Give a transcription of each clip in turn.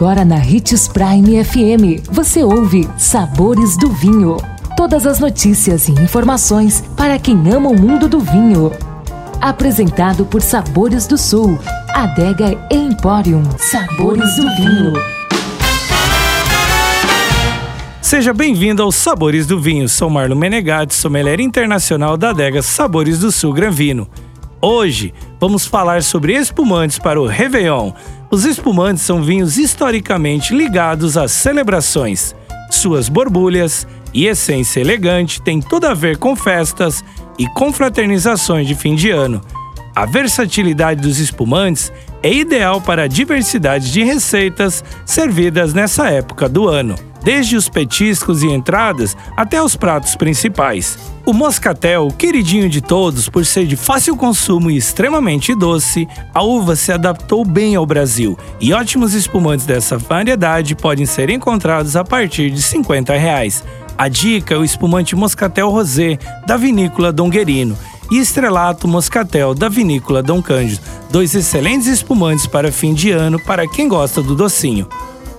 Agora na Ritz Prime FM, você ouve Sabores do Vinho. Todas as notícias e informações para quem ama o mundo do vinho. Apresentado por Sabores do Sul, Adega Emporium. Sabores do Vinho. Seja bem-vindo aos Sabores do Vinho. Sou Marlon Menegatti, sommelier internacional da adega Sabores do Sul Gran Vino. Hoje vamos falar sobre espumantes para o Réveillon. Os espumantes são vinhos historicamente ligados às celebrações. Suas borbulhas e essência elegante têm tudo a ver com festas e confraternizações de fim de ano. A versatilidade dos espumantes é ideal para a diversidade de receitas servidas nessa época do ano desde os petiscos e entradas até os pratos principais. O moscatel, queridinho de todos por ser de fácil consumo e extremamente doce, a uva se adaptou bem ao Brasil e ótimos espumantes dessa variedade podem ser encontrados a partir de 50 reais. A dica é o espumante Moscatel Rosé, da vinícola Dom Guerino, e Estrelato Moscatel, da vinícola Dom Cândido, dois excelentes espumantes para fim de ano para quem gosta do docinho.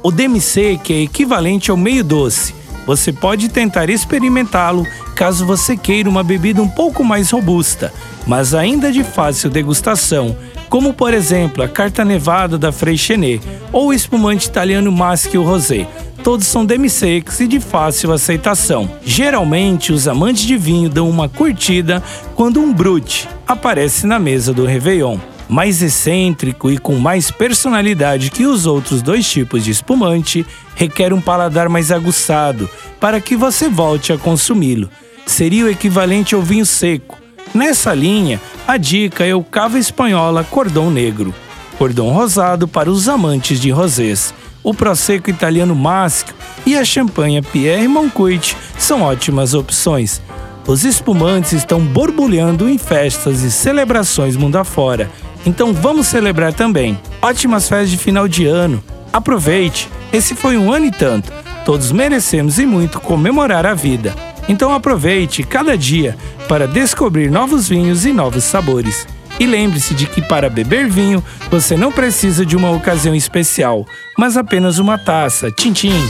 O DMC, que é equivalente ao meio doce, você pode tentar experimentá-lo caso você queira uma bebida um pouco mais robusta, mas ainda de fácil degustação, como por exemplo a Carta Nevada da Freixenet ou o espumante italiano Maschio Rosé. Todos são demi-secs e de fácil aceitação. Geralmente, os amantes de vinho dão uma curtida quando um brute aparece na mesa do Réveillon mais excêntrico e com mais personalidade que os outros dois tipos de espumante, requer um paladar mais aguçado para que você volte a consumi-lo. Seria o equivalente ao vinho seco. Nessa linha, a dica é o Cava Espanhola Cordão Negro, cordão rosado para os amantes de rosés. O Prosecco italiano Maschio e a champanhe Pierre Moncuit são ótimas opções. Os espumantes estão borbulhando em festas e celebrações mundo afora então vamos celebrar também. Ótimas festas de final de ano. Aproveite, esse foi um ano e tanto. Todos merecemos e muito comemorar a vida. Então aproveite cada dia para descobrir novos vinhos e novos sabores. E lembre-se de que para beber vinho você não precisa de uma ocasião especial, mas apenas uma taça. Tchim, tchim.